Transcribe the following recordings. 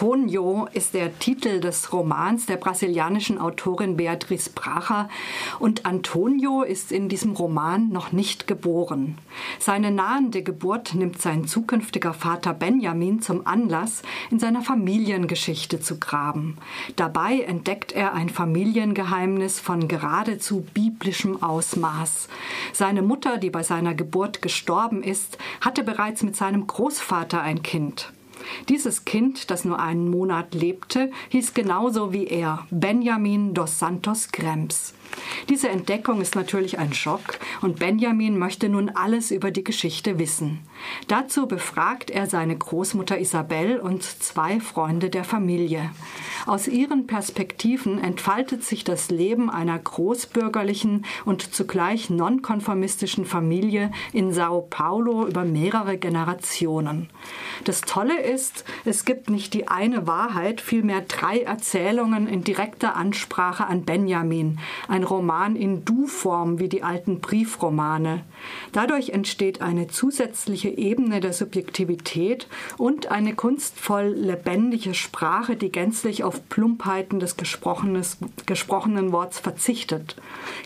Antonio ist der Titel des Romans der brasilianischen Autorin Beatriz Bracha und Antonio ist in diesem Roman noch nicht geboren. Seine nahende Geburt nimmt sein zukünftiger Vater Benjamin zum Anlass, in seiner Familiengeschichte zu graben. Dabei entdeckt er ein Familiengeheimnis von geradezu biblischem Ausmaß. Seine Mutter, die bei seiner Geburt gestorben ist, hatte bereits mit seinem Großvater ein Kind. Dieses Kind, das nur einen Monat lebte, hieß genauso wie er Benjamin dos Santos Krems. Diese Entdeckung ist natürlich ein Schock und Benjamin möchte nun alles über die Geschichte wissen. Dazu befragt er seine Großmutter Isabel und zwei Freunde der Familie. Aus ihren Perspektiven entfaltet sich das Leben einer großbürgerlichen und zugleich nonkonformistischen Familie in Sao Paulo über mehrere Generationen. Das Tolle ist, es gibt nicht die eine Wahrheit, vielmehr drei Erzählungen in direkter Ansprache an Benjamin, ein Roman in Du-Form wie die alten Briefromane. Dadurch entsteht eine zusätzliche Ebene der Subjektivität und eine kunstvoll lebendige Sprache, die gänzlich auf Plumpheiten des gesprochenen Worts verzichtet.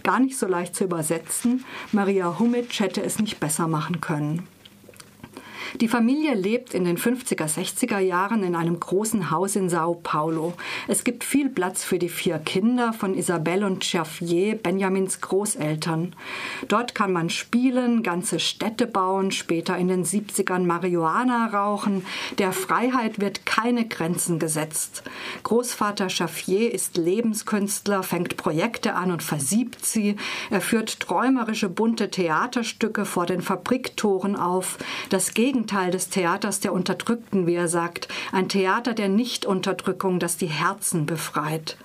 Gar nicht so leicht zu übersetzen. Maria Humitsch hätte es nicht besser machen können. Die Familie lebt in den 50er, 60er Jahren in einem großen Haus in Sao Paulo. Es gibt viel Platz für die vier Kinder von Isabelle und Xavier, Benjamins Großeltern. Dort kann man spielen, ganze Städte bauen, später in den 70ern Marihuana rauchen. Der Freiheit wird keine Grenzen gesetzt. Großvater Xavier ist Lebenskünstler, fängt Projekte an und versiebt sie. Er führt träumerische bunte Theaterstücke vor den Fabriktoren auf. Das Gegenteil Gegenteil des Theaters der Unterdrückten, wie er sagt, ein Theater der Nichtunterdrückung, das die Herzen befreit.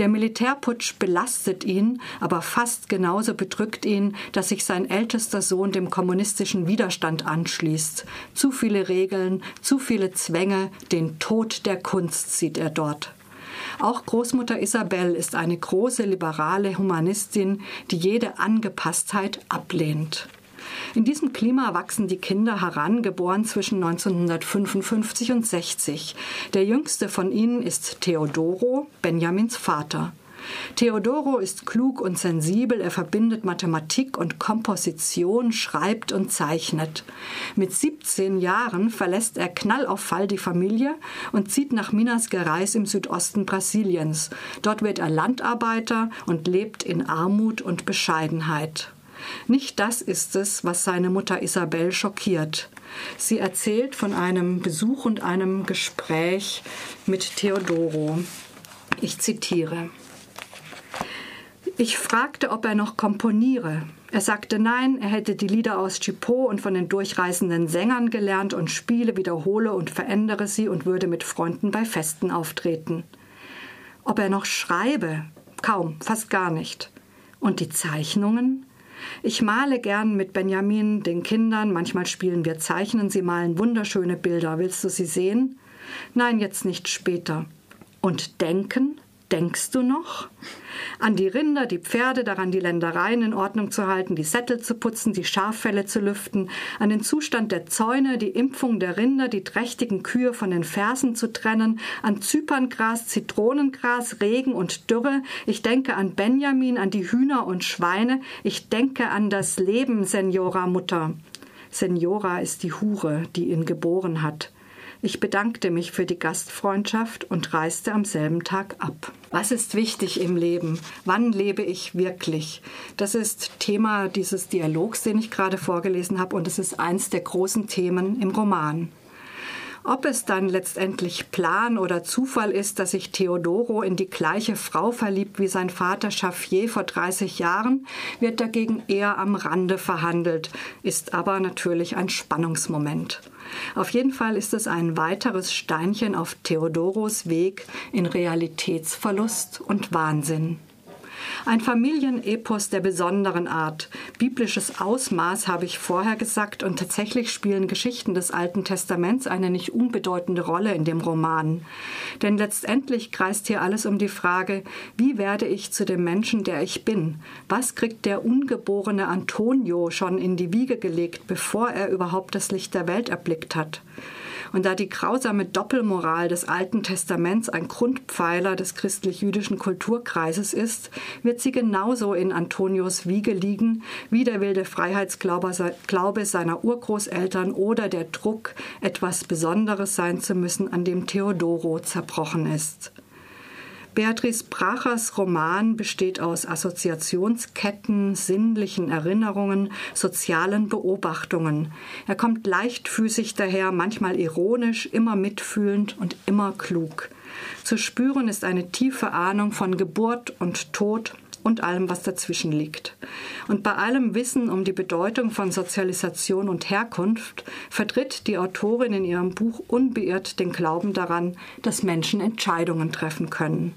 Der Militärputsch belastet ihn, aber fast genauso bedrückt ihn, dass sich sein ältester Sohn dem kommunistischen Widerstand anschließt. Zu viele Regeln, zu viele Zwänge, den Tod der Kunst sieht er dort. Auch Großmutter Isabel ist eine große liberale Humanistin, die jede Angepasstheit ablehnt. In diesem Klima wachsen die Kinder heran, geboren zwischen 1955 und 60. Der jüngste von ihnen ist Theodoro, Benjamins Vater. Theodoro ist klug und sensibel, er verbindet Mathematik und Komposition, schreibt und zeichnet. Mit 17 Jahren verlässt er knallauffall die Familie und zieht nach Minas Gerais im Südosten Brasiliens. Dort wird er Landarbeiter und lebt in Armut und Bescheidenheit. Nicht das ist es, was seine Mutter Isabel schockiert. Sie erzählt von einem Besuch und einem Gespräch mit Theodoro. Ich zitiere. Ich fragte, ob er noch komponiere. Er sagte nein, er hätte die Lieder aus Chipot und von den durchreisenden Sängern gelernt und spiele, wiederhole und verändere sie und würde mit Freunden bei Festen auftreten. Ob er noch schreibe? Kaum, fast gar nicht. Und die Zeichnungen? Ich male gern mit Benjamin, den Kindern, manchmal spielen wir Zeichnen, sie malen wunderschöne Bilder. Willst du sie sehen? Nein, jetzt nicht später. Und denken? Denkst du noch? An die Rinder, die Pferde, daran die Ländereien in Ordnung zu halten, die Sättel zu putzen, die Schaffelle zu lüften, an den Zustand der Zäune, die Impfung der Rinder, die trächtigen Kühe von den Fersen zu trennen, an Zyperngras, Zitronengras, Regen und Dürre. Ich denke an Benjamin, an die Hühner und Schweine. Ich denke an das Leben, Senora Mutter. Senora ist die Hure, die ihn geboren hat. Ich bedankte mich für die Gastfreundschaft und reiste am selben Tag ab. Was ist wichtig im Leben? Wann lebe ich wirklich? Das ist Thema dieses Dialogs, den ich gerade vorgelesen habe, und es ist eins der großen Themen im Roman. Ob es dann letztendlich Plan oder Zufall ist, dass sich Theodoro in die gleiche Frau verliebt wie sein Vater Schaffier vor 30 Jahren, wird dagegen eher am Rande verhandelt, ist aber natürlich ein Spannungsmoment. Auf jeden Fall ist es ein weiteres Steinchen auf Theodoros Weg in Realitätsverlust und Wahnsinn. Ein Familienepos der besonderen Art. Biblisches Ausmaß habe ich vorher gesagt und tatsächlich spielen Geschichten des Alten Testaments eine nicht unbedeutende Rolle in dem Roman. Denn letztendlich kreist hier alles um die Frage, wie werde ich zu dem Menschen, der ich bin? Was kriegt der ungeborene Antonio schon in die Wiege gelegt, bevor er überhaupt das Licht der Welt erblickt hat? Und da die grausame Doppelmoral des Alten Testaments ein Grundpfeiler des christlich-jüdischen Kulturkreises ist, wird sie genauso in Antonios Wiege liegen wie der wilde Freiheitsglaube seiner Urgroßeltern oder der Druck, etwas Besonderes sein zu müssen, an dem Theodoro zerbrochen ist. Beatrice Brachers Roman besteht aus Assoziationsketten, sinnlichen Erinnerungen, sozialen Beobachtungen. Er kommt leichtfüßig daher, manchmal ironisch, immer mitfühlend und immer klug. Zu spüren ist eine tiefe Ahnung von Geburt und Tod, und allem, was dazwischen liegt. Und bei allem Wissen um die Bedeutung von Sozialisation und Herkunft vertritt die Autorin in ihrem Buch unbeirrt den Glauben daran, dass Menschen Entscheidungen treffen können.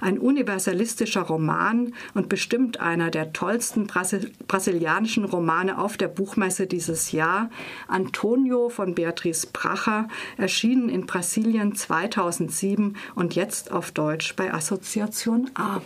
Ein universalistischer Roman und bestimmt einer der tollsten Brasil brasilianischen Romane auf der Buchmesse dieses Jahr, Antonio von Beatrice Bracher, erschienen in Brasilien 2007 und jetzt auf Deutsch bei Assoziation A.